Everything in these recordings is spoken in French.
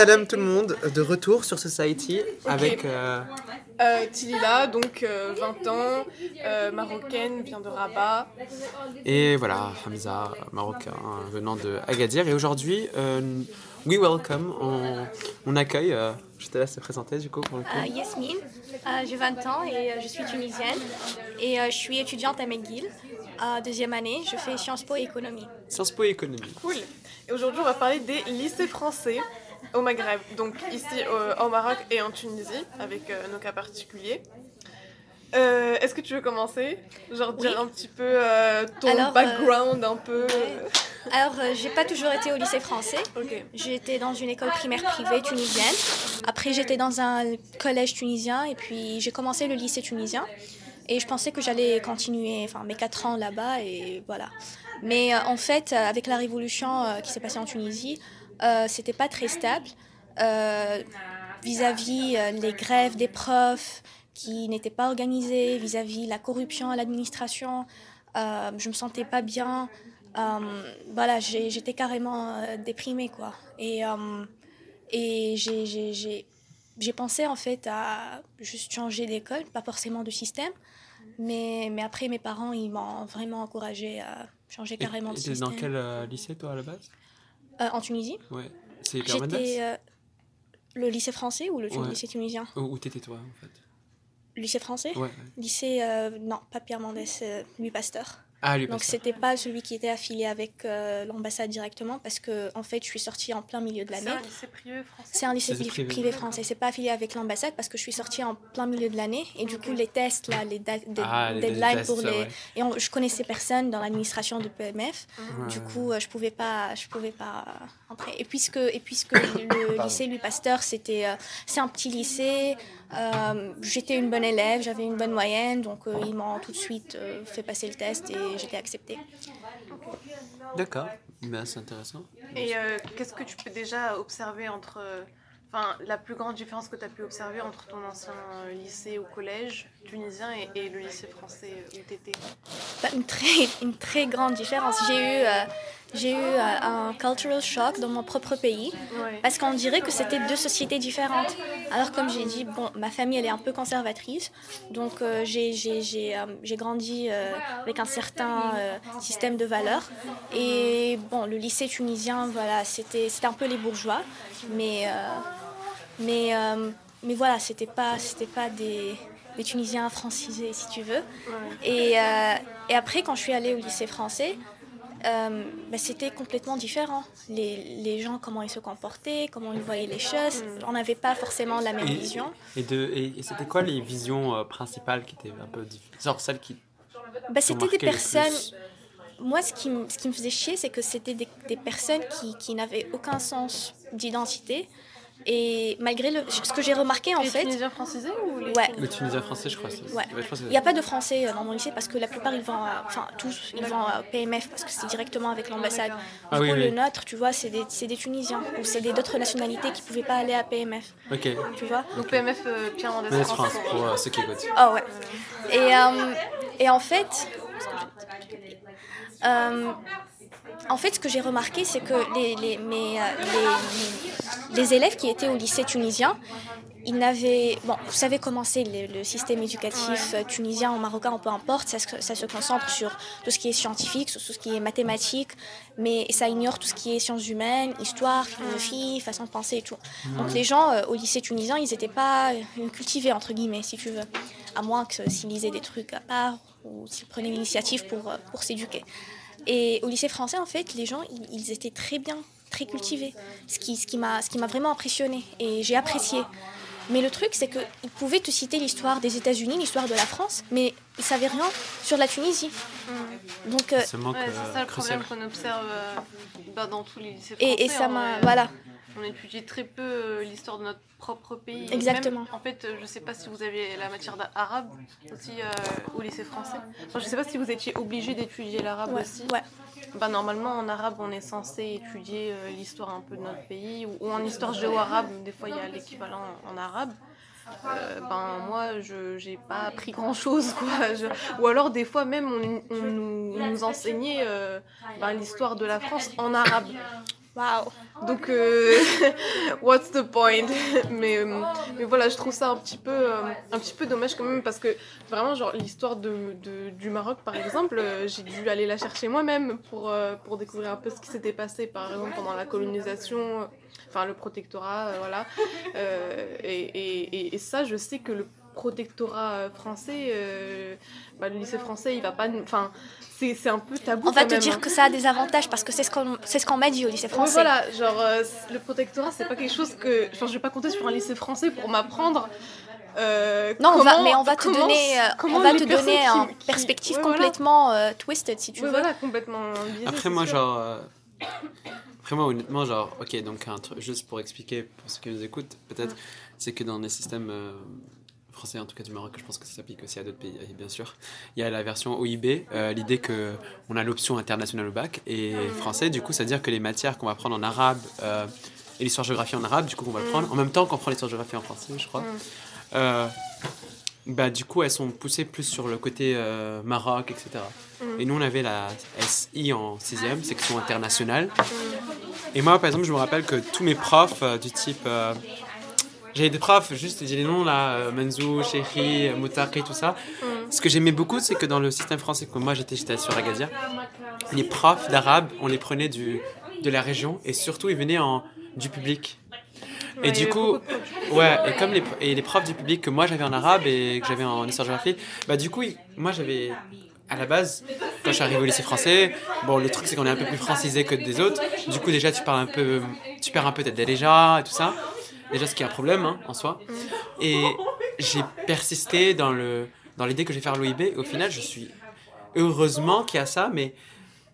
Salam. Tout le monde, de retour sur Society avec. euh, Euh, Tilila, donc euh, 20 ans, euh, marocaine, vient de Rabat. et voilà, Hamza, marocain, venant de Agadir. Et aujourd'hui, euh, we welcome, on, on accueille. euh, je te laisse te présenter du coup pour le coup. Euh, Yasmine, euh, j'ai 20 ans et euh, je suis tunisienne et euh, je suis étudiante à McGill. Euh, deuxième année, je fais Sciences Po et économie. Sciences Po et économie. Cool. Et aujourd'hui, on va parler des lycées français au Maghreb. Donc ici au Maroc et en Tunisie, avec euh, nos cas particuliers. Euh, Est-ce que tu veux commencer? Genre dire un petit peu euh, ton Alors, euh, background, un peu. Alors, j'ai pas toujours été au lycée français. J'étais dans une école primaire privée tunisienne. Après, j'étais dans un collège tunisien et puis j'ai commencé le lycée tunisien. Et je pensais que j'allais continuer enfin, mes quatre ans là-bas et voilà. Mais en fait, avec la révolution qui s'est passée en Tunisie, euh, c'était pas très stable euh, vis-à-vis euh, les grèves des profs qui n'étaient pas organisées, vis-à-vis la corruption à l'administration. Euh, je me sentais pas bien. Euh, voilà, j'étais carrément euh, déprimée, quoi. Et, euh, et j'ai- pensé, en fait, à juste changer d'école, pas forcément de système. Mais, mais après, mes parents, ils m'ont vraiment encouragée à changer Et- carrément de et système. dans quel euh, lycée toi à la base? Euh, en Tunisie Ouais. C'est J'étais... euh, le lycée français ou le Ouais. lycée tunisien Où t'étais toi en fait? Lycée français Ouais. Lycée, euh, non, pas Pierre Mendès, euh, Louis Pasteur. Ah, lui, Donc c'était pas celui qui était affilié avec euh, l'ambassade directement parce que en fait je suis sortie en plein milieu de C'est l'année. un lycée privé français C'est un lycée C'est privé, privé. français, c'est pas affilié avec l'ambassade parce que je suis sortie en plein milieu de l'année et du coup les tests là, les da- Ah, les deadlines tests, pour les ouais. et on- je connaissais personne dans l'administration de PMF. Du coup, euh, je pouvais pas, je pouvais pas entrer. Et puisque, et puisque le lycée Louis Pasteur, c'était, euh, c'est un petit lycée. Euh, j'étais une bonne élève, j'avais une bonne moyenne, donc euh, ils m'ont tout de suite euh, fait passer le test et j'étais acceptée. D'accord, ben, c'est intéressant. Et euh, qu'est-ce que tu peux déjà observer entre. Enfin, la plus grande différence que tu as pu observer entre ton ancien lycée au collège tunisien et, et le lycée français où tu étais Bah, une très, une très grande différence. J'ai eu, euh, j'ai eu euh, un cultural shock dans mon propre pays. Parce qu'on dirait que c'était deux sociétés différentes. Alors comme j'ai dit, bon, ma famille elle est un peu conservatrice, donc euh, j'ai, j'ai, j'ai, euh, j'ai grandi euh, avec un certain système de valeurs. Et bon, le lycée tunisien, voilà, c'était, c'était un peu les bourgeois, mais, mais, mais voilà, c'était pas, c'était pas des, des Tunisiens francisés, si tu veux. Et, et après, quand je suis allée au lycée français, euh, bah, c'était complètement différent. Les, les gens, comment ils se comportaient, comment ils voyaient les choses. On n'avait pas forcément la même Et- vision. Et, de, et, et c'était quoi les visions euh, principales qui étaient un peu différentes Genre celles qui Bah, t'ont c'était des personnes. Moi, ce qui, ce qui me faisait chier, c'est que c'était des, des personnes qui, qui n'avaient aucun sens d'identité. Et malgré le, ce que j'ai remarqué en les fait, Tunisiens francisés ou les Ouais. Le Tunisien français, je crois. Ouais. je pense que- il n'y a pas de français euh, dans mon lycée parce que la plupart ils vont, à- enfin tous, ils vont à PMF parce que c'est directement avec l'ambassade. Ah du oui, coup, oui. le nôtre, tu vois, c'est des, c'est des Tunisiens ou c'est des d'autres nationalités qui pouvaient pas aller à PMF, Ok. tu vois. Donc PMF euh, Pierre Mendès France. France, pour euh, ceux qui écoutent. Oh ouais. Et, euh, et en fait, euh, en fait, ce que j'ai remarqué, c'est que les, les, mes, euh, les, les élèves qui étaient au lycée tunisien, ils n'avaient... Bon, vous savez comment c'est le, le système éducatif euh, tunisien ou marocain, peu importe, ça, se- ça se concentre sur tout ce qui est scientifique, sur tout ce qui est mathématique, mais ça ignore tout ce qui est sciences humaines, histoire, philosophie, façon de penser et tout. Donc les gens euh, au lycée tunisien, ils n'étaient pas euh, cultivés, entre guillemets, si tu veux. À moins que s'ils lisaient des trucs à part ou s'ils prenaient l'initiative pour, pour s'éduquer. Et au lycée français, en fait, les gens, ils, ils étaient très bien, très cultivés. Ce qui, ce qui m'a ce qui m'a vraiment impressionné et j'ai apprécié. Mais le truc, c'est qu'ils pouvaient te citer l'histoire des États-Unis, l'histoire de la France, mais ils savaient rien sur la Tunisie. Donc, euh, Ce manque Ouais, c'est ça euh, le crucial. problème qu'on observe euh, bah, dans tous les lycées français. et, et ça en m'a. Voilà. On étudie très peu euh, l'histoire de notre propre pays. Exactement. même, en fait, euh, je sais pas si vous avez la matière d'arabe aussi euh, au lycée français. Enfin, je sais pas si vous étiez obligé d'étudier l'arabe Ouais, aussi. ouais. Bah, normalement, en arabe, on est censé étudier euh, l'histoire un peu de notre pays. Ou, ou en histoire géo-arabe, des fois, il y a l'équivalent en arabe. Euh, ben moi je j'ai pas appris grand chose quoi ou alors des fois même on, on nous enseignait euh, ben, l'histoire de la France en arabe Waouh. Donc, euh, what's the point? Mais, euh, mais voilà, je trouve ça un petit peu, euh, un petit peu dommage quand même parce que vraiment, genre, l'histoire de, de- du Maroc, par exemple, j'ai dû aller la chercher moi-même pour, pour découvrir un peu ce qui s'était passé, par exemple, pendant la colonisation, enfin, le protectorat, voilà. Et, et- et ça, je sais que le protectorat euh, français, euh, bah, le lycée français, il va pas. Enfin, c'est c'est un peu tabou. On va quand te même, dire hein. que ça a des avantages parce que c'est ce qu'on c'est ce qu'on m'a dit au lycée français. voilà, genre euh, le protectorat, c'est pas quelque chose que. Enfin, je vais pas compter sur un lycée français pour m'apprendre. euh, Non, on va, comment- mais on va te comment- donner, comment on va te donner qui- perspective ouais, complètement euh, twisted si tu veux. voilà, complètement biaisé, Après, moi, sûr. genre. euh, Après, moi, honnêtement, genre, ok, donc, un truc, juste pour expliquer pour ceux qui nous écoutent, peut-être, c'est que dans les systèmes euh, français, en tout cas du Maroc, je pense que ça s'applique aussi à d'autres pays, bien sûr, il y a la version OIB, euh, l'idée que on a l'option internationale au bac, et français, du coup, ça veut dire que les matières qu'on va prendre en arabe euh, et l'histoire-géographie en arabe, du coup, on va le prendre en même temps qu'on prend l'histoire-géographie en français, je crois. Euh, bah, du coup, elles sont poussées plus sur le côté euh, Maroc, etc. Et nous, on avait la SI en 6e, section internationale. Et moi, par exemple, je me rappelle que tous mes profs du type. J'avais des profs, juste, j'ai les noms là, euh, Manzou, Chéri, Moutaki, tout ça. Mm. Ce que j'aimais beaucoup, c'est que dans le système français, comme moi j'étais j'étais sur Agadir, les profs d'arabe, on les prenait du, de la région et surtout ils venaient en, du public. Ouais, Et du coup, ouais, et comme les, et les profs du public que moi j'avais en arabe et que j'avais en histoire-géographie, bah du coup, moi j'avais, à la base, quand je suis arrivé au lycée français, bon, le truc c'est qu'on est un peu plus francisé que des autres. Du coup, déjà, tu parles un peu, tu perds un peu tête déjà et tout ça. Déjà, ce qui est un problème hein, en soi. Et j'ai persisté dans le dans l'idée que je vais faire l'OIB. Au final, je suis heureusement qu'il y a ça, mais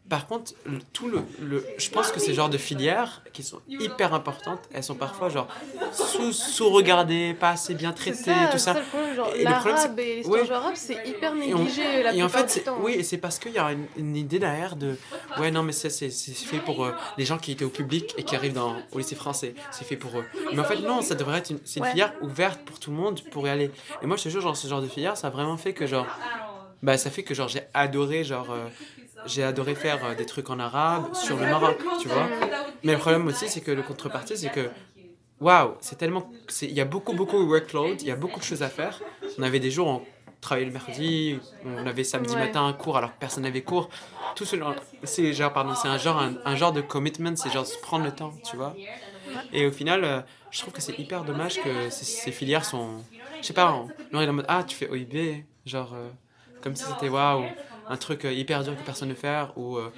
par contre, le- tout le, le- je pense que ces genres de filières qui sont hyper importantes, elles sont parfois genre sous sous regardées, pas assez bien traitées, ça, tout ça. Et problème, l'arabe et l'histoire ouais. arabe, c'est hyper Et on- négligé la Et en fait, du c'est- temps. oui, et c'est parce qu'il y a une, une idée derrière de ouais non mais ça c'est fait pour euh, les gens qui étaient au public et qui arrivent dans au lycée français, c'est fait pour eux. Mais en fait non, ça devrait être une, c'est une Ouais. filière ouverte pour tout le monde pour y aller. Et moi je te jure genre ce genre de filière, ça a vraiment fait que genre bah ça fait que genre j'ai adoré genre euh, j'ai adoré faire euh, des trucs en arabe sur le Maroc, tu vois. Mais le problème aussi c'est que le contrepartie c'est que waouh, c'est tellement il y a beaucoup beaucoup de workload, il y a beaucoup de choses à faire. On avait des jours où on travaillait le mercredi, on avait samedi Ouais. matin un cours alors que personne n'avait cours. Tout ce genre- c'est genre pardon, c'est un genre un, un genre de commitment, c'est genre se prendre le temps, tu vois. Et au final, euh, je trouve que c'est hyper dommage que ces, ces filières sont je sais pas, on, on est en mode ah, tu fais OIB, genre euh, comme si c'était waouh, un truc euh, hyper dur que personne ne fait ou euh,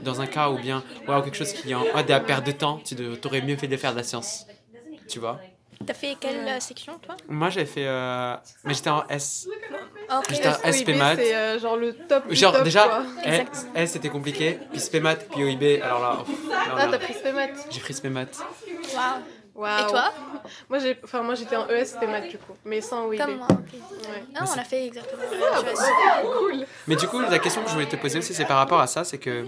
dans un cas ou bien waouh quelque chose qui est en ah, de la perte de temps, tu de- t'aurais mieux fait de faire de la science. Tu vois? T'as fait quelle euh, section toi? Moi, j'ai fait. euh, Mais j'étais en S. Ah. J'étais en OIB, SP maths. C'est euh, genre le top. du Genre, top, déjà, quoi. S. S, c'était compliqué. Puis SP maths, puis OIB. Alors là, ouf, là, Ah, t'as pris SP maths. j'ai pris SP maths. Waouh. Et toi Moi, j'ai, enfin, moi, j'étais en ES SP maths du coup, mais sans OIB. Comme moi. ok. Ouais. Ah, on a fait exactement la Ah, même chose. bah, cool. Mais du coup, la question que je voulais te poser aussi, c'est par rapport à ça c'est que.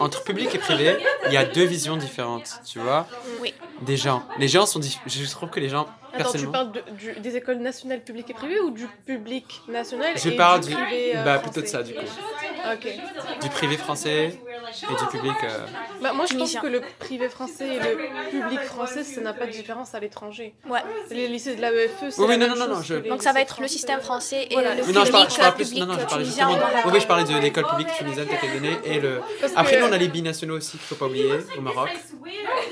Entre public et privé, il y a deux visions différentes, tu vois Oui. Des gens. Les gens sont. dif- Je trouve que les gens, Attends, tu parles de- du- des écoles nationales publiques et privées ou du public national Je et parle du du. privé euh, bah, plutôt de ça, du coup. Du privé français et du public. euh, Bah, moi, je pense que le privé français et le public français, ça n'a pas de différence à l'étranger. Ouais. Les lycées de la EFE, c'est Oui, la oui, non, même non, non, chose non, je- que les Donc ça va être le système français et Voilà. le Oui, non, je public, parle, je parle plus. public Non, non, je parlais justement. Oui, oui, je parlais de l'école publique tunisienne et le. Parce Après, que- nous, on a les binationaux aussi qu'il faut pas oublier au Maroc.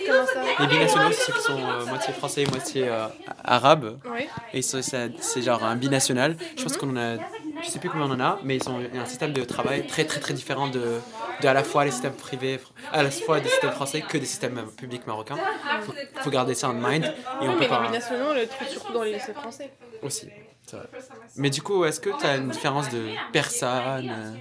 Comment ça? Les binationaux, c'est ceux qui sont euh, moitié français et moitié euh, arabe. Oui. Et c'est genre un binational. Je pense qu'on en a. Je sais plus combien on en a, mais ils ont un système de travail très très très différent de, de à la fois les systèmes privés, à la fois des systèmes français que des systèmes publics marocains. Faut, faut garder ça en mind et on Oui, peut mais pas les on les trouve surtout dans les lycées français. aussi. c'est vrai. Mais du coup, est-ce que tu as une différence de personnes, euh,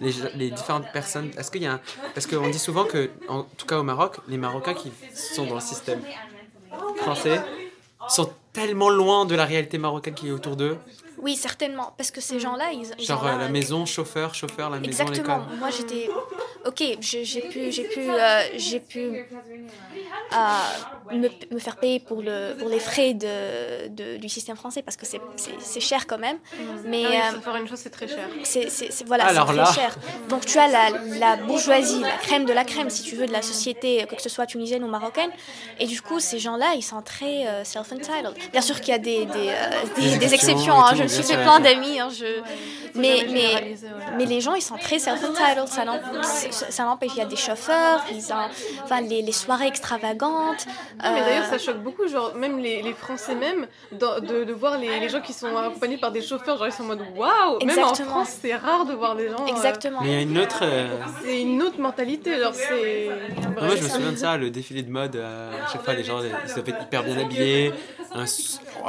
les, les différentes personnes Est-ce qu'il y a un... Parce qu'on dit souvent que, en tout cas au Maroc, les Marocains qui sont dans le système français sont tellement loin de la réalité marocaine qui est autour d'eux. Oui, certainement. Parce que ces gens-là, ils. Genre ont euh, la maison, chauffeur, chauffeur, la maison, Exactement. l'école. Moi, j'étais. ok, j'ai pu, j'ai pu, euh, j'ai pu euh, me, me faire payer pour, le, pour les frais de, de- du système français parce que c'est- c'est c'est cher quand même. Mais Ah oui, euh, faire une chose, c'est très cher. c'est c'est- c'est- voilà, c'est très là- cher. Donc tu as la, la bourgeoisie, la crème de la crème, si tu veux, de la société, que ce soit tunisienne ou marocaine. Et du coup, ces gens-là, ils sont très euh, self-entitled. Bien sûr qu'il y a des, des, euh, des- Des exceptions hein, je suis fait plein d'amis. hein, je... Mais, mais, ouais. mais les gens, ils sont très self-entitled. Ça l'empêche. Il y a des chauffeurs, ils ont, enfin, les, les soirées extravagantes. Oui, mais d'ailleurs, euh, ça choque beaucoup, genre, même les, les Français, même, de, de voir les, les gens qui sont accompagnés par des chauffeurs, genre, ils sont en mode waouh! Même en. France, c'est rare de voir des gens. euh, Exactement. Mais il y a une autre. euh, c'est une autre mentalité, genre, c'est. Moi, je me souviens de ça, le défilé de mode. euh, à chaque fois, les gens, ils doivent être hyper bien habillés. Un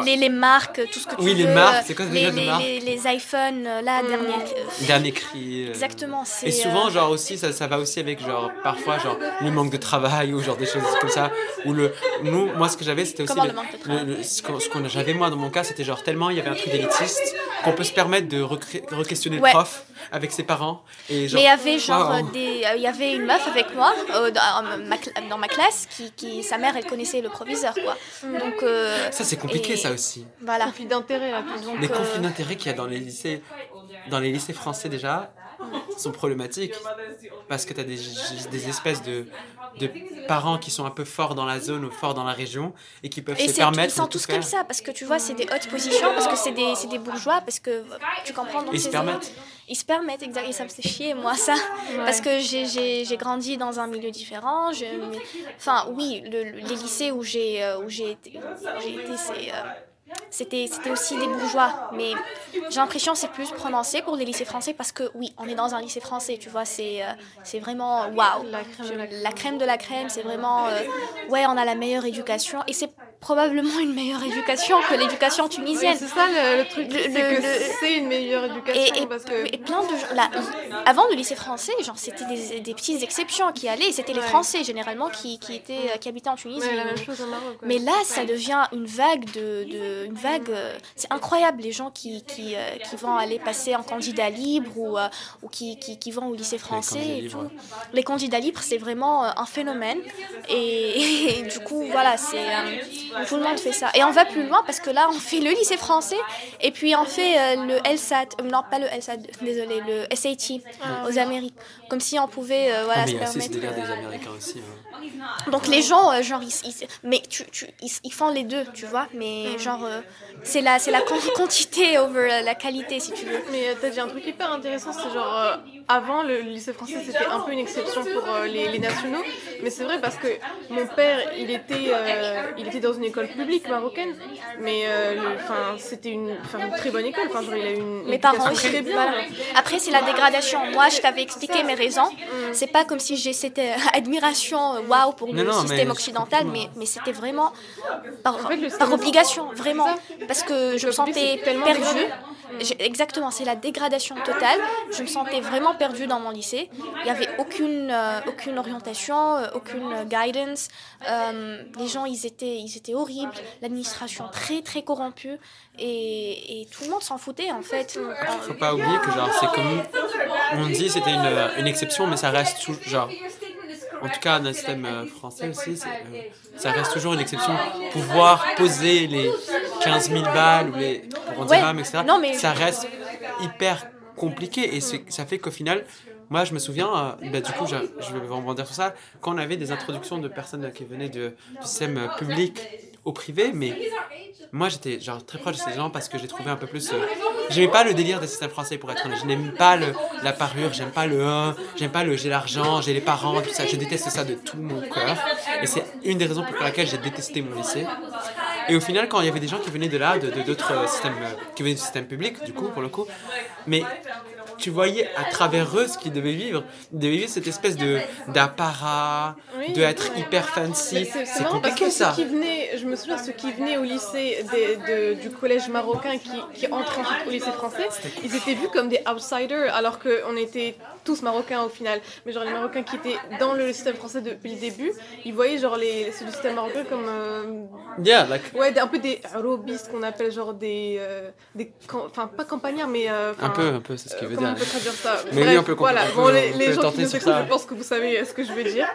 Les, les marques, tout ce que tu Oui, les veux. marques, c'est quoi les, les, iPhones, euh, là, Mm. dernier. euh, Dernier cri. euh, Exactement. Et souvent, euh, genre aussi, ça, ça va aussi avec, genre, parfois, genre, le manque de travail ou genre des choses comme ça. Ou le. Nous, moi, ce que j'avais, c'était aussi. Comment le- le manque de le- travail le- ce qu'on- ce qu'on j'avais, moi, dans mon cas, c'était genre tellement il y avait un truc d'élitiste qu'on peut se permettre de re-questionner Ouais. le prof avec ses parents. Et genre, Mais il y avait genre Wow. euh, des, euh, il y avait une meuf avec moi euh, dans, ma, cl- dans ma classe qui, qui, sa mère, elle connaissait le proviseur quoi. Donc euh, Ça, c'est compliqué, et- ça aussi. voilà. D'intérêt, Les conflits d'intérêts qu'il y a dans les lycées, dans les lycées français déjà, sont problématiques. Parce que tu as des, des espèces de, de parents qui sont un peu forts dans la zone ou forts dans la région et qui peuvent Et se c'est, ils permettre sont tous comme ça parce que tu vois, c'est des hautes positions, parce que c'est des, des bourgeois, parce que tu comprends. donc ils se permettent. Ils se permettent, exact. Et ça me fait chier, moi, ça. Parce que j'ai, grandi dans un milieu différent. Je, enfin, oui, le- le- les lycées où j'ai, euh, été c'est, euh, c'était, aussi des bourgeois. Mais j'ai l'impression que c'est plus prononcé pour les lycées français parce que, oui, on est dans un lycée français, tu vois. C'est, euh, c'est vraiment waouh. La crème de la crème. La crème de la crème, c'est vraiment. euh, ouais, on a la meilleure éducation. Et c'est probablement une meilleure éducation que l'éducation Oui, tunisienne. c'est ça le, le truc, c'est une meilleure éducation Et, et, parce que et plein de gens. Là, avant le lycée français, genre, c'était des, des petites exceptions qui allaient. C'était les. Français, généralement, qui, qui, étaient, qui habitaient en Tunisie. ouais, la même chose au Maroc. ouais. Mais là, ça devient une vague de, de une vague. euh, C'est incroyable les gens qui qui, euh, qui vont aller passer en candidat libre ou euh, ou qui, qui, qui vont au lycée français candidats et libres. tout. Les candidats libres, c'est vraiment un phénomène et, et du coup voilà, c'est euh, tout le monde fait ça. Et on va plus loin parce que là, on fait le lycée français et puis on fait euh, le LSAT, euh, non pas le LSAT, désolé, le SAT aux Amériques, comme si on pouvait euh, voilà Ah, mais se il y a aussi ce permettre. des Américains aussi. hein. Donc les gens, euh, genre, ils, ils- mais tu, tu, ils, ils font les deux, tu vois. Mais genre, euh, c'est la, la quan- quantité over la qualité, si tu veux. Mais euh, t'as dit un truc hyper intéressant, c'est genre avant le lycée français c'était un peu une exception pour euh, les, les nationaux, mais c'est vrai parce que mon père il était euh, il était dans une école publique marocaine, mais euh, c'était une, très bonne école, enfin il a une Mes parents aussi. très bien. voilà. Après, c'est la dégradation. Moi, je t'avais expliqué mes raisons. Mm. C'est pas comme si j'ai cette euh, admiration, waouh, pour Non, le non, système mais- occidental, mais, mais c'était vraiment par, fait, par obligation, vraiment. Parce que je me sentais perdue. Exactement, c'est la dégradation totale. Je me sentais vraiment perdue dans mon lycée. Il n'y avait aucune, euh, aucune orientation, euh, aucune guidance. Euh, les gens, ils étaient, ils étaient horribles. L'administration très, très corrompue. Et, tout le monde s'en foutait, en fait. Faut pas oublier que c'est comme on dit c'était une, une exception mais ça reste genre en tout cas dans le système euh, français aussi c'est, euh, ça reste toujours une exception pouvoir poser les 15 000 balles ou les pour Ouais. etc Non, mais- ça reste hyper compliqué et ça fait qu'au final moi je me souviens euh, bah, du coup je, je vais rebondir sur ça quand on avait des introductions de personnes qui venaient de, du système public au privé mais moi j'étais genre très proche de ces gens parce que j'ai trouvé un peu plus euh, j'aimais pas le délire des systèmes français pour être honnête. Je n'aime pas la parure j'aime pas le 1 j'aime pas le j'ai l'argent j'ai les parents tout ça. Je déteste ça de tout mon cœur. Et c'est une des raisons pour laquelle j'ai détesté mon lycée. Et au final quand il y avait des gens qui venaient de là de de- d'autres euh, systèmes euh, qui venaient du système public du coup pour le coup mais tu voyais à travers eux ce qu'ils devaient vivre. Ils devaient vivre cette espèce de d'apparat, Oui. de être hyper fancy. Mais C'est parce compliqué que ça. ceux qui venaient, je me souviens, ceux qui venaient au lycée des- de- du collège marocain qui, qui entraient ensuite au lycée français, ils étaient vus comme des outsiders alors qu'on était tous marocains au final. Mais genre les marocains qui étaient dans le système français depuis le début, ils voyaient genre les, ceux du système marocain comme euh, Yeah, like, ouais, un peu des robistes qu'on appelle genre des, euh, des enfin pas campagnards mais euh, un peu, un peu, c'est ce qu'il veut comment on peut traduire ça. Mais oui, on peut Voilà, on bon, les, les gens qui nous écoutent, je pense que vous savez ce que je veux dire.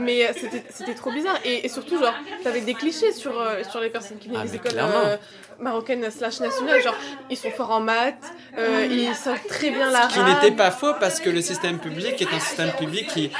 Mais euh, c'était- trop bizarre. Et, et surtout, genre, t'avais des clichés sur, euh, sur les personnes qui viennent Ah, des écoles euh, marocaines slash nationales. Genre, ils sont forts en maths, euh, ils savent très bien l'arabe. Qui n'était pas faux parce que le système public est un système public qui,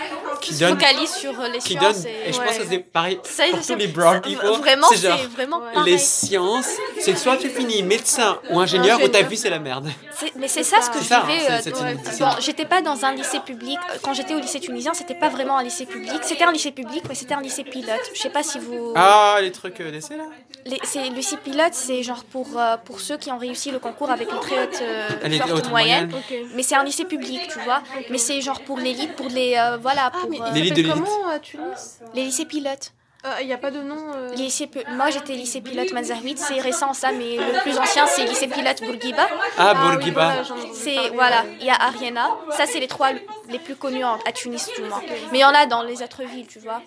qui se donne. focalise sur euh, les Qui donne sciences. et je Ouais. pense que c'est pareil Ça, pour tous les brown people. Vraiment, c'est vraiment Ouais. les sciences, c'est soit tu finis médecin ou ingénieur ou ta vie c'est la merde. Mais c'est ça ce que je vivais. euh, Bon, j'étais pas dans un lycée public. Euh, Quand j'étais au lycée tunisien, c'était pas vraiment un lycée public. C'était un lycée public, mais c'était un lycée pilote. Je sais pas si vous. Ah, les trucs d'essai là? Les, c'est, le lycée pilote, c'est genre pour, euh, pour ceux qui ont réussi le concours avec une très haute, euh, forte moyenne. Mais c'est un lycée public, tu vois. Mais c'est genre pour l'élite, pour les. euh, voilà, Ah, pour mais euh, il L'élite s'appelle de l'élite. comment à Tunis? Les lycées pilotes. Il n'y a pas de nom. euh, Moi, j'étais lycée pilote Mazahouid. C'est récent ça, mais le plus ancien, c'est lycée pilote Bourguiba. Ah, Bourguiba. entendu C'est voilà, il y a Ariana. Ça, c'est les trois les plus connus en- à Tunis, du moins. Mais il y en a dans les autres villes, tu vois.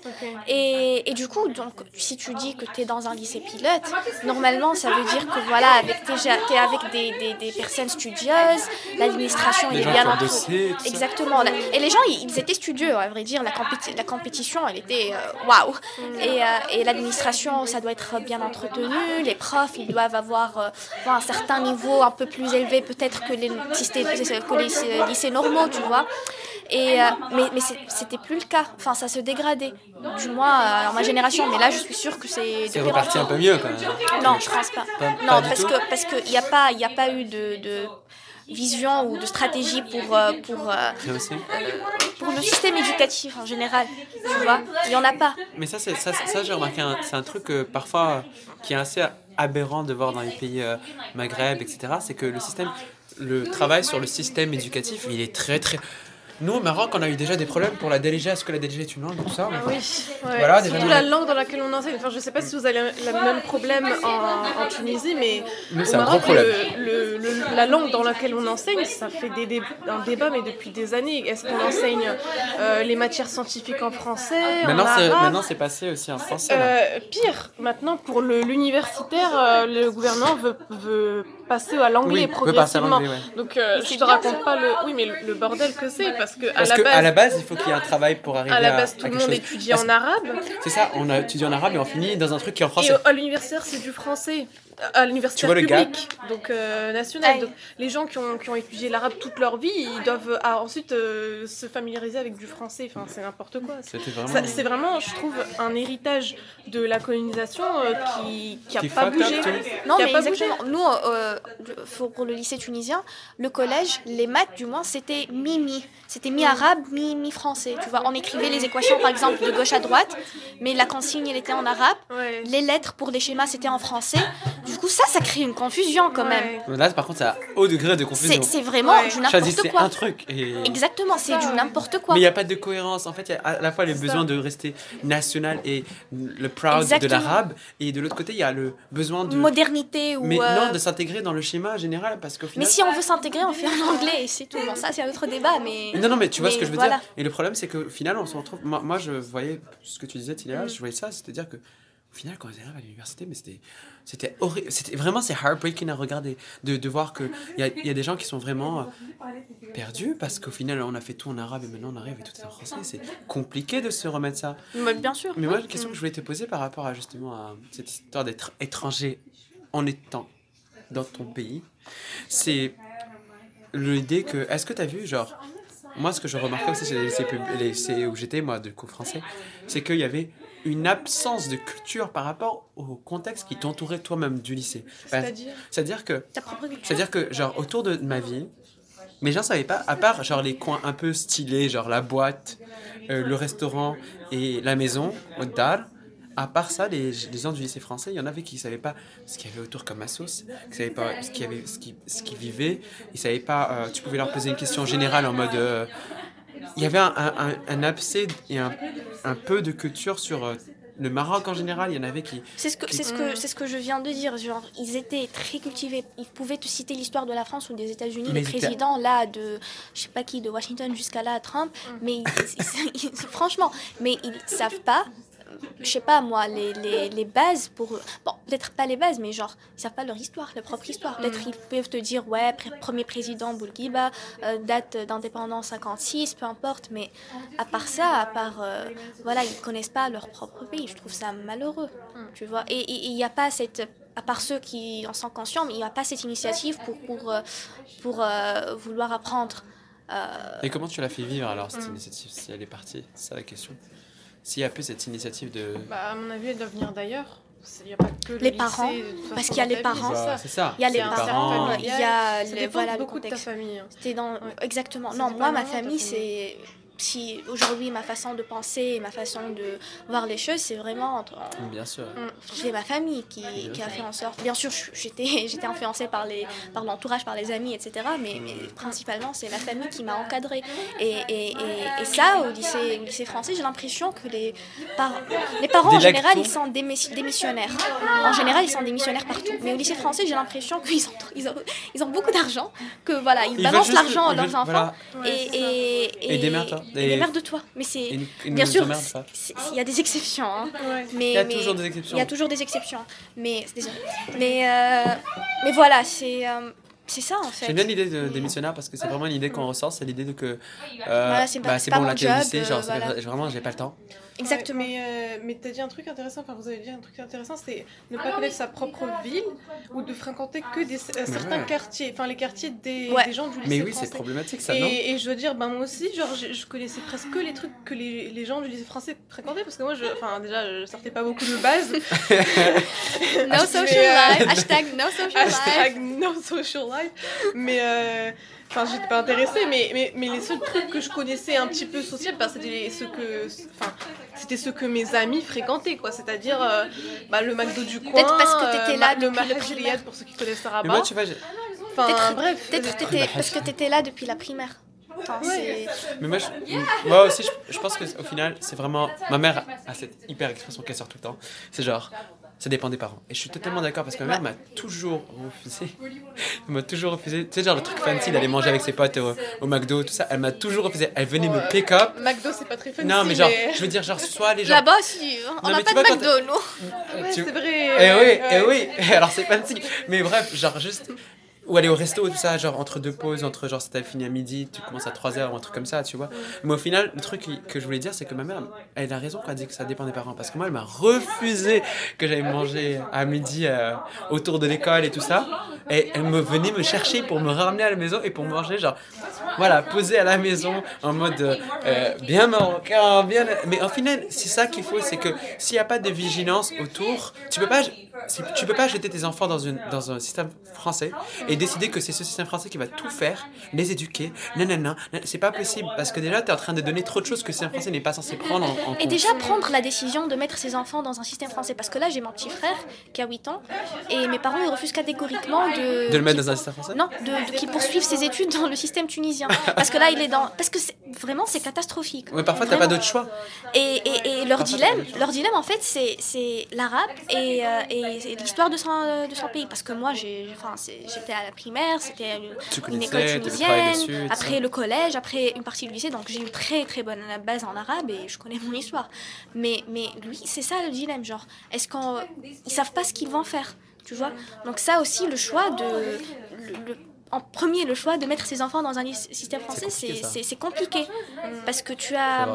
Et, et du coup, donc, si tu dis que tu es dans un lycée pilote, normalement, ça veut dire que voilà, avec tu es avec des, des, des personnes studieuses, l'administration Les est bien ça. Exactement. Et les gens, ils ils étaient studieux, à vrai dire. La, compéti- la compétition, elle était euh, waouh. Et, euh, et l'administration, ça doit être bien entretenu. Les profs, ils doivent avoir euh, un certain niveau un peu plus élevé, peut-être que les, systèmes- que les lycées- lycées normaux, tu vois. Et, euh, mais mais c'était plus le cas. Enfin, ça se dégradait. Du moins, euh, dans ma génération. Mais là, je suis sûre que c'est C'est en reparti un peu mieux quand même. non, je pense pas. Pas- non, pas parce tout que parce que y a pas y a pas eu de, de vision ou de stratégie pour euh, pour euh, pour le système éducatif en général. Tu vois, il y en a pas. Mais ça, ça, ça, j'ai remarqué, c'est un truc euh, parfois qui est assez aberrant de voir dans les pays Maghreb, etc. C'est que le système, le travail sur le système éducatif, il est très très. Nous au Maroc, on a eu déjà des problèmes pour la DLG. Est-ce que la DLG est une langue tout ça Ah oui, ouais. Voilà, déjà, surtout la langue dans laquelle on enseigne. Enfin, je sais pas si vous avez le même problème en, en Tunisie, mais Nous, au c'est un gros Maroc, problème. le- le- le- la langue dans laquelle on enseigne, ça fait des, dé- un débat, mais depuis des années. Est-ce qu'on enseigne euh, les matières scientifiques en français, Maintenant, en c'est, arabe maintenant, c'est passé aussi en français. Euh, pire, maintenant pour l'universitaire, euh, le gouvernement veut, veut passer à l'anglais oui, on peut passer à progressivement. l'anglais, ouais. Donc euh, je te raconte pas le, oui mais le, le bordel que c'est parce que Parce à la qu'à base, la base, il faut qu'il y ait un travail pour arriver à à, la base à tout le monde chose. étudie Parce- en arabe. C'est ça, on a étudié en arabe et on finit dans un truc qui est en Et français. au- à l'universitaire, c'est du français. À l'université publique, donc euh, national. Ouais. Donc, les gens qui ont, qui ont étudié l'arabe toute leur vie, ils doivent ah, ensuite euh, se familiariser avec du français. Enfin, c'est n'importe quoi. C'est- C'était vraiment. vraiment, je trouve, un héritage de la colonisation euh, qui qui a Qui pas bougé. Non, mais pas bougé. exactement. Nous, euh, pour le lycée tunisien, le collège, les maths, du moins, c'était mi-mi. C'était mi-arabe, mi- mi-français. Tu vois, on écrivait les équations, par exemple, de gauche à droite, mais la consigne, elle était en arabe. Ouais. Les lettres pour les schémas, c'était en français. Du coup, ça, ça crée une confusion quand même. Ouais. Là, par contre, c'est à haut degré de confusion. C'est vraiment Ouais. du Choisissez n'importe quoi. un truc. Et... Exactement, c'est du n'importe quoi. Mais il n'y a pas de cohérence. En fait, il y a à la fois le besoin de rester national et le proud Exactement. de l'arabe, et de l'autre côté, il y a le besoin de. Modernité ou. Mais euh, non, de s'intégrer dans le schéma général, parce qu'au Mais si on veut s'intégrer, on fait en anglais et c'est tout. Bon, ça, c'est un autre débat, mais. Non, non, mais tu vois ce que je veux voilà. dire. Et le problème, c'est qu'au final, on se retrouve. Moi, moi, je voyais ce que tu disais, Tiléa, Mm. je voyais ça, c'est-à-dire que. Au final, quand on arrive à l'université, mais c'était, c'était horrible. C'était vraiment, c'est heartbreaking à regarder, de, de voir qu'il y a, il y a des gens qui sont vraiment euh, perdus parce qu'au final, on a fait tout en arabe et maintenant on arrive et tout est en français. C'est compliqué de se remettre ça. Mais bien sûr. Mais moi, la question que je voulais te poser par rapport à justement à cette histoire d'être étranger en étant dans ton pays, c'est l'idée que. Est-ce que tu as vu, genre. Moi, ce que je remarquais aussi chez les lycées, pub- les lycées où j'étais, moi, de cours français, c'est qu'il y avait une absence de culture par rapport au contexte qui t'entourait toi-même du lycée. C'est-à-dire? C'est-à-dire que c'est-à-dire que, genre, autour de ma vie, mes gens savaient pas, à part, genre, les coins un peu stylés, genre la boîte, euh, le restaurant et la maison, au Dar, à part ça, les, les gens du lycée français, il y en avait qui savaient pas ce qu'il y avait autour comme Assos, qui savaient pas ce qu'il y avait, ce qui, ce qui vivait, ils savaient pas, euh, tu pouvais leur poser une question générale en mode... euh, il y avait un, un, un- abcès et un, un peu de culture sur euh, le Maroc en général, il y en avait qui... C'est ce que c'est ce que c'est ce que je viens de dire. Genre, ils étaient très cultivés. Ils pouvaient te citer l'histoire de la France ou des États-Unis, les présidents là de je sais pas qui de Washington jusqu'à là Trump. Mais ils- ils- ils- franchement, mais ils savent pas je sais pas moi, les, les, les bases pour. Bon, peut-être pas les bases, mais genre, ils savent pas leur histoire, leur propre histoire. Peut-être ils peuvent te dire, ouais, pr- premier président Bourguiba, euh, date d'indépendance 56, peu importe, mais à part ça, à part. euh, voilà, ils connaissent pas leur propre pays. Je trouve ça malheureux, tu vois. Et il n'y a pas cette. À part ceux qui en sont conscients, mais il n'y a pas cette initiative pour, pour, euh, pour euh, vouloir apprendre. euh, Et comment tu l'as fait vivre alors cette initiative si elle est partie? C'est ça la question. S'il y a plus cette initiative de. Bah, à mon avis, elle doit venir d'ailleurs. Il n'y a pas que le Les lycée, parents, parce qu'il y a les parents. c'est ça. Bah, c'est ça. Il y a les parents, il y a Ça les- dépend voilà, le beaucoup de ta famille. hein. C'était dans Ouais. exactement. Ça Non, moi ma famille. c'est si aujourd'hui ma façon de penser et ma façon de voir les choses c'est vraiment entre Bien sûr. c'est ma famille qui, qui a fait en sorte bien sûr j'étais j'étais influencée par les par l'entourage par les amis etc mais, mais principalement c'est ma famille qui m'a encadrée. Et, et, et, et ça au lycée au lycée français j'ai l'impression que les parents les parents en général ils sont démis- démissionnaires. En général ils sont démissionnaires partout. Mais au lycée français j'ai l'impression qu'ils ont ils ont ils ont beaucoup d'argent que voilà ils, Ils balancent l'argent à leurs enfants. Voilà. Et, c'est ça. et, Et et Et- démerde-toi. Mais c'est. Bien sûr, il y a des exceptions. hein. Ouais. Mais, Il y a mais- toujours des exceptions. Il y a toujours des exceptions. Mais, désolé. Mais, euh, mais voilà, c'est euh, c'est ça en fait. J'aime bien l'idée de, des missionnaires parce que c'est vraiment une idée qu'on ressort, c'est l'idée de que euh, Voilà, c'est bah, bon au job, lycée, genre voilà. vraiment j'ai pas le temps. Exactement. Ouais, mais euh, mais t'as dit un truc intéressant, enfin vous avez dit un truc intéressant, c'est ne pas connaître sa propre ville ou de fréquenter que des, euh, certains ouais. quartiers, enfin les quartiers des, Ouais. des gens du lycée Mais oui, français. c'est problématique ça, non Et, et je veux dire, ben moi aussi, genre, je, je connaissais presque que les trucs que les, les gens du lycée français fréquentaient, parce que moi, je, enfin, déjà, je sortais pas beaucoup de base. No social euh, life. Hashtag no social life. Hashtag no social life. Mais, euh, enfin, j'étais pas intéressée, mais, mais, mais les seuls trucs que je connaissais un petit peu social, ben, c'était ceux que, enfin, c'était ceux que mes amis fréquentaient, quoi. C'est-à-dire, euh, bah, le McDo du coin. Peut-être parce que t'étais euh, là ma- le depuis le Mahaj primaire. Pour ceux qui connaissent le Mais rabat. moi tu vois, j'ai- Enfin, Peut-être- bref. Peut-être t'étais- parce que tu étais là depuis la primaire. Enfin, mais moi, je- moi aussi je, je pense que au final c'est vraiment ma mère a cette hyper expression qu'elle sort tout le temps. C'est genre ça dépend des parents. Et je suis totalement d'accord parce que ma mère m'a toujours refusé. Elle m'a toujours refusé. Tu sais, genre le truc fancy d'aller manger avec ses potes au, au McDo, tout ça. Elle m'a toujours refusé. Elle venait me pick up. McDo, c'est pas très funny. Non, mais genre, je veux dire, genre, soit les gens. Là-bas, si, on Non, n'a pas de McDo, nous. Ouais, c'est vrai. Eh oui, eh oui. Alors c'est fancy. Mais bref, genre juste. Ou aller au resto, tout ça, genre entre deux pauses, entre genre si t'as fini à midi, tu commences à 3h ou un truc comme ça, tu vois. Mais au final, le truc que je voulais dire, c'est que ma mère, elle a raison quand elle dit que ça dépend des parents. Parce que moi, elle m'a refusé que j'aille manger à midi euh, autour de l'école et tout ça. Et elle me venait me chercher pour me ramener à la maison et pour manger, genre, voilà, posé à la maison en mode euh, bien marocain, bien. Mais au final, c'est ça qu'il faut, c'est que s'il n'y a pas de vigilance autour, tu peux pas, tu peux pas jeter tes enfants dans, une, dans un système français décider que c'est ce système français qui va tout faire, les éduquer, nanana. nan- C'est pas possible parce que déjà, tu es en train de donner trop de choses que le système français n'est pas censé prendre en, en Et compte. déjà prendre la décision de mettre ses enfants dans un système français. Parce que là, j'ai mon petit frère qui a 8 ans et mes parents ils refusent catégoriquement de. De le mettre dans un système français Non, de, de qu'il poursuive ses études dans le système tunisien. Parce que là, il est dans. Parce que vraiment, c'est catastrophique. Mais parfois, t'as pas d'autre choix. Et, et, et leur dilemme, leur dilemme en fait, c'est, l'arabe et, euh, et l'histoire de son, de son pays. Parce que moi, j'étais à la primaire, c'était une école tunisienne, après le collège, après une partie du lycée. Donc j'ai une très très bonne base en arabe et je connais mon histoire. Mais, mais lui, c'est ça le dilemme. Genre, est-ce qu'on. Ils savent pas ce qu'ils vont faire, tu vois? Donc ça aussi, le choix de. le- le- en premier, le choix de mettre ses enfants dans un système français, c'est, c'est, compliqué. Parce que tu as.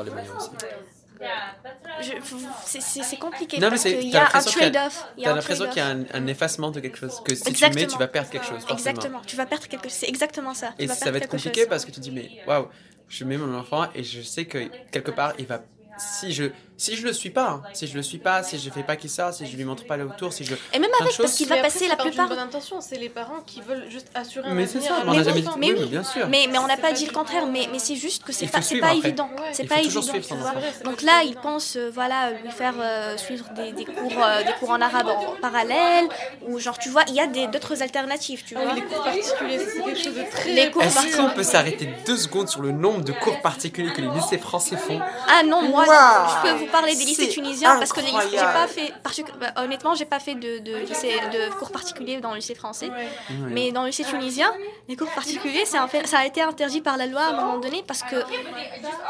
C'est- compliqué Non, parce qu'il y a un l'impression qu'il y a- trade-off. il y a T'as un l'impression qu'il y a un, un effacement de quelque chose. Que si tu mets, Exactement. tu vas perdre quelque chose. Forcément. Exactement, tu vas perdre quelque chose. C'est exactement ça. Tu Et vas ça va être compliqué chose. parce que tu dis, mais waouh, je mets mon enfant et je sais que quelque part, il va. Si je, si je le suis pas, hein, si je le suis pas, si je fais pas qu'il ça, si je lui montre pas là autour, si je. Et même avec, parce qu'il va passer la plupart. bonne intention, c'est les parents qui veulent juste assurer Mais c'est ça, on n'a jamais dit. mais oui, bien sûr. Mais, mais on n'a pas dit le contraire, mais, mais c'est juste que c'est pas, c'est pas évident. C'est Il pas faut toujours évident, Donc là, il pense euh, voilà, lui faire euh, suivre des, des cours, euh, des cours en arabe en parallèle, ou genre, tu vois, il y a des- d'autres alternatives, tu vois. les cours particuliers, c'est quelque chose de très. Les cours Est-ce particuliers. qu'on peut s'arrêter deux secondes sur le nombre de cours particuliers que les lycées français font Ah non, moi, je peux vous parler des lycées tunisiens parce que les lycées- j'ai pas fait, particu- bah, honnêtement, j'ai pas fait de, de, lycée, de cours particuliers dans le lycée français. Ouais. Mais dans le lycée tunisien, les cours particuliers, c'est un fait- ça a été interdit par la loi à un moment donné parce que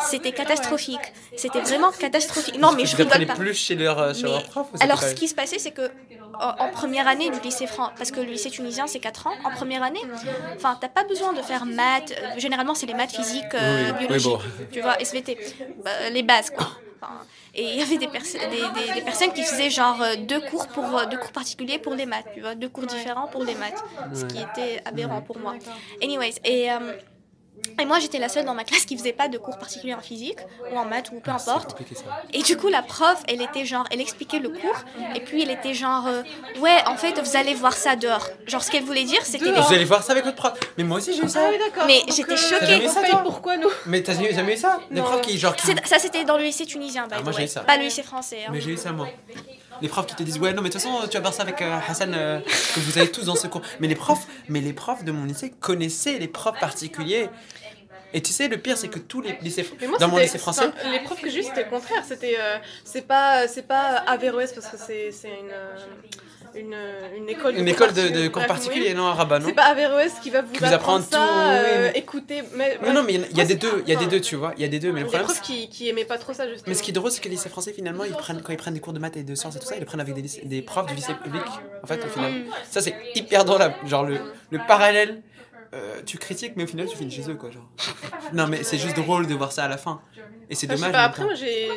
c'était catastrophique. C'était vraiment catastrophique. Non, mais je Ils rigole pas. plus chez leur, euh, chez Mais- leur prof Alors, ce qui se passait, c'est que en, en première année du lycée français, parce que le lycée tunisien c'est 4 ans, en première année, enfin, t'as pas besoin de faire maths. euh, Généralement, c'est les maths physiques, euh, Oui, oui, biologie, bon. tu vois, SVT, Bah, les bases quoi. Enfin, et il y avait des, des- des personnes qui faisaient genre euh, deux cours pour euh, deux cours particuliers pour les maths, tu vois, deux cours différents pour les maths, ce qui était aberrant pour moi. Anyways, et, euh, et moi j'étais la seule dans ma classe qui faisait pas de cours particuliers en physique ou en maths ou peu Ah, C'est importe. Et du coup, la prof, elle était genre, elle expliquait le cours, et puis elle était genre, euh, ouais, en fait, vous allez voir ça dehors. Genre, ce qu'elle voulait dire, c'était. Dehors. Vous allez voir ça avec votre prof. Mais moi aussi j'ai eu ça. Ah oui, d'accord. Mais j'étais euh, choquée. T'as jamais eu ça, pourquoi nous Mais t'as jamais, eu ça? Des profs qui genre qui... C'est- Ça, c'était dans le lycée tunisien, by Ah, the moi, j'ai eu ça. Pas le lycée français. hein. Mais j'ai eu ça moi. Les profs qui te disent ouais non mais de toute façon tu vas voir ça avec euh, Hassan euh, que vous allez tous dans ce cours. Mais les profs, mais les profs de mon lycée connaissaient les profs particuliers. Et tu sais le pire c'est que tous les lycées moi, dans mon lycée français enfin, les profs que j'ai c'était le contraire. C'était, euh, c'est pas, c'est pas Averroès parce que c'est, c'est une, une, une école. une cours école de, particulier. de cours Bref, particuliers oui. non à Rabat non. C'est pas Averroès qui va vous, Qui vous apprendre ça. tout, oui, euh, mais- Écoutez, mais, Mais non mais il y a- y, des deux, il y a des deux tu vois, il y a des deux mais le Des problème profs qui, qui aimaient pas trop ça justement. Mais ce qui est drôle, c'est que les lycées français, finalement, ils prennent, quand ils prennent des cours de maths et de sciences et tout ça, ils le prennent avec des, des profs du lycée public, en fait, au final. Mm. Ça, c'est hyper drôle, genre le, le parallèle. euh, tu critiques, mais au final, tu finis chez eux, quoi. Genre. Non, mais c'est juste drôle de voir ça à la fin. Et c'est dommage. pas, après, moi, j'ai,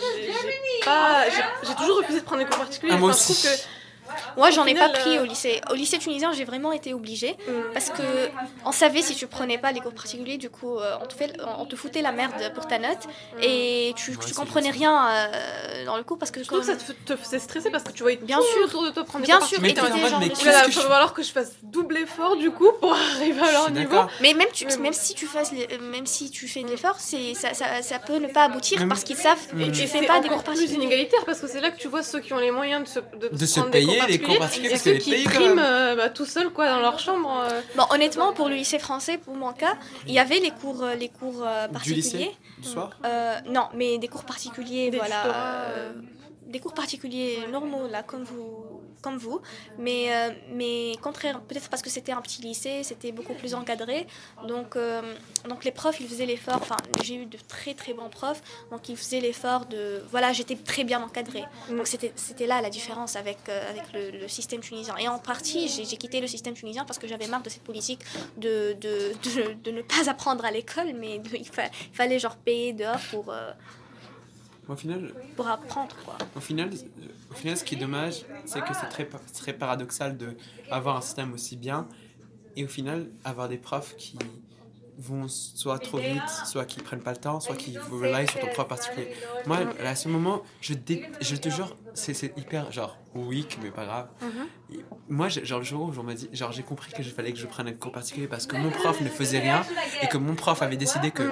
j'ai, toujours refusé de prendre des cours particuliers. Ah, moi Enfin, je aussi. Moi, j'en Au ai pas pris euh, au lycée. Au lycée tunisien, j'ai vraiment été obligée. hum, Parce que on savait si tu prenais pas les cours particuliers, du coup, euh, on, te fait, on te foutait la merde pour ta note. Et tu, Ouais, tu c'est comprenais rien euh, dans le cours parce que. Je trouve que ça te, faisait stresser parce que tu voyais Bien tout sûr. autour de toi prendre des Bien cours sûr, Mais il va falloir que je fasse double effort du coup pour arriver à leur niveau. Mais même, tu, même si tu fasses même si tu fais de l'effort, c'est ça, ça, ça peut ne pas aboutir Même- parce qu'ils savent Mm. que tu fais c'est pas des cours plus particuliers. inégalitaire parce que c'est là que tu vois ceux qui ont les moyens de se, de, De se payer les cours particuliers parce que ceux les qui payent quand priment même. euh, bah, tout seuls quoi dans leur chambre. euh. Bon, honnêtement, pour le lycée français, pour mon cas, il y avait les cours, euh, les cours euh, Du particuliers. lycée Du soir Euh, non, mais des cours particuliers, Des voilà. des cours particuliers normaux, là, comme vous. Comme vous. Mais, euh, mais contraire, peut-être parce que c'était un petit lycée, c'était beaucoup plus encadré. Donc, euh, donc les profs, ils faisaient l'effort. Enfin, j'ai eu de très très bons profs. Donc, ils faisaient l'effort de. Voilà, j'étais très bien encadrée. Mm. Donc, c'était là la différence avec, euh, avec le, le système tunisien. Et en partie, j'ai quitté le système tunisien parce que j'avais marre de cette politique de, de, de, de ne pas apprendre à l'école, mais il, fa- il fallait genre payer dehors pour. Au final, pour apprendre quoi. Au final, au final, ce qui est dommage, c'est que c'est très, très paradoxal de avoir un système aussi bien et au final avoir des profs qui vont soit trop vite, soit qui prennent pas le temps, soit qui vous rely sur ton prof particulier. Moi, à ce moment, je, dé- je te jure, c'est c'est hyper genre weak, mais pas grave. Mhm. Et moi, genre le jour où on m'a dit, genre j'ai compris que je fallait que je prenne un cours particulier parce que mon prof ne faisait rien et que mon prof avait décidé que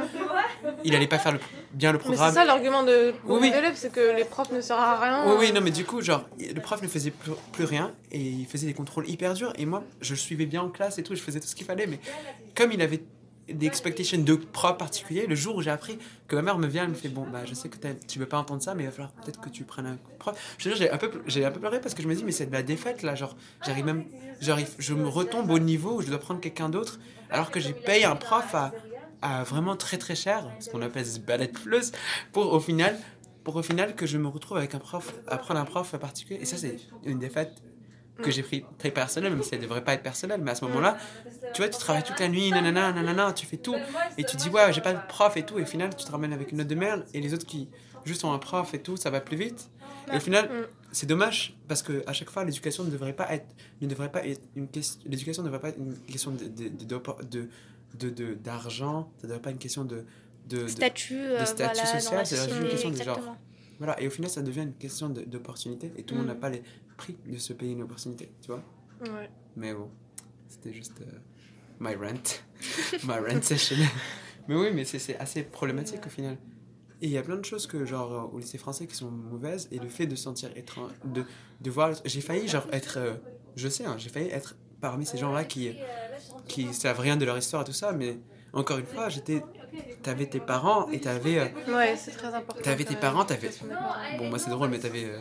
il allait pas faire le- bien le Mais c'est programme. ça l'argument de Oui, c'est que les profs ne servent à rien. Oui, oui, non, mais du coup, genre, le prof ne faisait plus, plus rien et il faisait des contrôles hyper durs. Et moi, je le suivais bien en classe et tout, je faisais tout ce qu'il fallait. Mais comme il avait des expectations de prof particulier, le jour où j'ai appris que ma mère me vient, elle me fait Bon, bah, je sais que tu veux pas entendre ça, mais il va falloir peut-être que tu prennes un prof. Je te j'ai un, j'ai un peu pleuré parce que je me dis Mais c'est de la défaite là. Genre, j'arrive même. J'arrive, je me retombe au niveau où je dois prendre quelqu'un d'autre alors que j'ai payé un prof à, vraiment très très cher, ce qu'on appelle ce plus, pour au final pour au final que je me retrouve avec un prof, à prendre un prof particulier. Et ça, c'est une défaite que j'ai pris très personnelle, même si elle devrait pas être personnelle. Mais à ce moment-là, tu vois, tu travailles toute la nuit, nanana, nanana, tu fais tout. Et tu dis, ouais, j'ai pas de prof et tout. Et au final, tu te ramènes avec une note de merde. Et les autres qui juste ont un prof et tout, ça va plus vite. Et au final, Mm. c'est dommage parce que à chaque fois, l'éducation ne devrait pas être, ne devrait pas être une question. L'éducation ne devrait pas être une question de de de d'argent. ça ne devrait pas être une question de de, Statut, social, c'est juste une question de genre. Voilà, et au final, ça devient une question d'opportunité et tout le monde Mm. n'a pas les prix de se payer une opportunité, tu vois. Ouais. Mais bon, c'était juste euh, my rent, my rent session. mais oui, mais c'est- assez problématique au final. Et il y a plein de choses que, genre, euh, au lycée français qui sont mauvaises et le fait de se sentir étrange, de, de voir. J'ai failli, genre, être. euh, je sais, hein, j'ai failli être parmi ces gens-là qui, qui savent rien de leur histoire et tout ça, mais encore une fois, j'étais t'avais tes parents et t'avais euh, Ouais, c'est très important. T'avais tes parents, t'avais. Bon, moi c'est drôle, mais t'avais euh,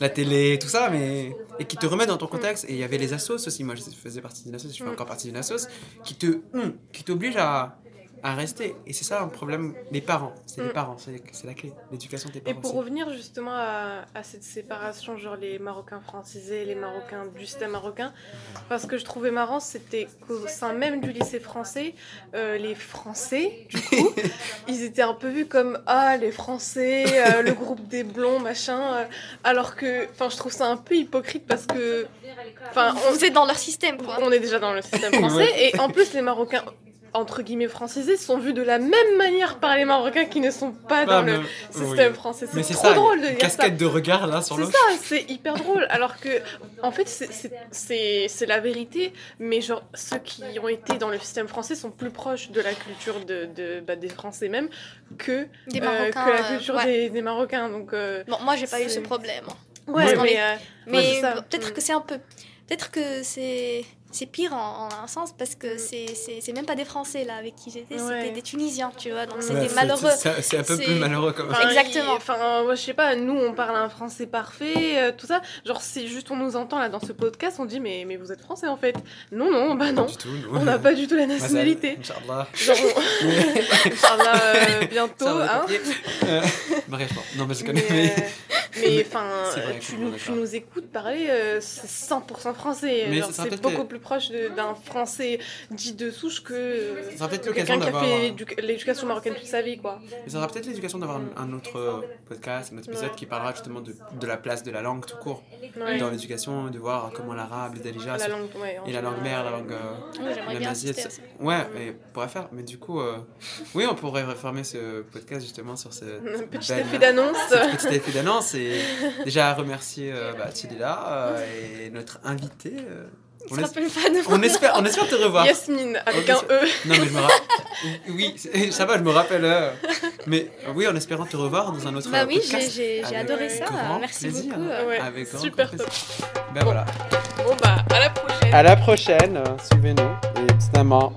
la télé, tout ça, mais. Et qui te remettent dans ton contexte. Et il y avait les assos aussi. Moi, je faisais partie d'une assos, je fais Mm. encore partie d'une assos, qui te. hum, qui t'oblige à, à rester. Et c'est ça un problème. Les parents. C'est les Mm. parents, c'est la clé. L'éducation de tes Et parents. pour aussi. revenir justement à, à cette séparation, genre les Marocains francisés, les Marocains du système marocain, parce que je trouvais marrant, c'était qu'au sein même du lycée français, euh, les Français, du coup, ils étaient un peu vus comme ah les Français, euh, le groupe des blonds, machin, euh, alors que, enfin, je trouve ça un peu hypocrite parce que, enfin, on, êtes dans leur système, quoi. on est déjà dans le système français et en plus les Marocains entre guillemets francisés sont vus de la même manière par les Marocains qui ne sont pas dans Ah, le mais- système oui. français. Mais C'est c'est trop ça, drôle de ça. casquette de regard là sur C'est l'autre. ça, c'est hyper drôle. Alors que, en fait, c'est- c'est- c'est c'est la vérité, mais genre, ceux qui ont été dans le système français sont plus proches de la culture de, de- bah, des Français même que, Des euh, que la euh, culture ouais. des, des Marocains. Donc, euh, Bon, moi, j'ai pas eu ce c'est- problème. ouais, mais. euh, Mais c'est peut-être que c'est un peu. Peut-être que c'est. C'est pire en, en un sens parce que Mm. c'est- c'est c'est même pas des Français là avec qui j'étais, Ouais. c'était des Tunisiens, tu vois, donc c'est Ouais, c'est- malheureux. c'est- C'est un peu C'est- plus malheureux quand même. Enfin, Exactement. Enfin, moi, je sais pas, nous, on parle un français parfait, euh, tout ça. Genre, si juste on nous entend là dans ce podcast, on dit, mais, mais vous êtes français en fait. Non, non, bah non. Du tout, nous. On n'a pas du tout la nationalité. Inch'Allah. Genre, on... Inch'Allah, euh, bientôt, hein. Euh, non, mais je connais. Mais, Mais, euh, mais enfin, C'est vrai, tu, nous- tu nous écoutes parler, euh, c'est 100% français. Mais c'est beaucoup que- plus proche d'un français dit de souche que euh, que l'occasion quelqu'un qui a d'avoir. fait euh, l'édu- l'éducation marocaine toute sa vie, quoi. Et ça sera peut-être l'éducation d'avoir un, autre euh, podcast, un autre épisode Ouais. qui parlera justement de, de la place de la langue tout court Ouais. dans l'éducation, de voir comment l'arabe, les dalija La langue, ouais, en et la langue mère, la langue. euh, la. Ouais, mais on pourrait faire. Mais du coup, euh, oui, on pourrait reformer ce podcast justement sur ce Un petit effet d'annonce. cette petit effet d'annonce et déjà remercier euh, bah, euh, et notre invité. euh, on, se es- pas de on espère, on espère te revoir. Yasmine, avec Ok, un E. Non, mais je me rappelle. Oui, ça va, je me rappelle. euh, Mais oui, en espérant te revoir dans un autre Bah oui, j'ai- podcast. j'ai j'ai Avec adoré ça. grand Merci plaisir. beaucoup. euh. Ouais, Avec grand, super. Ben voilà. Bon, bah, à la prochaine. À la prochaine. Suivez-nous. Et évidemment,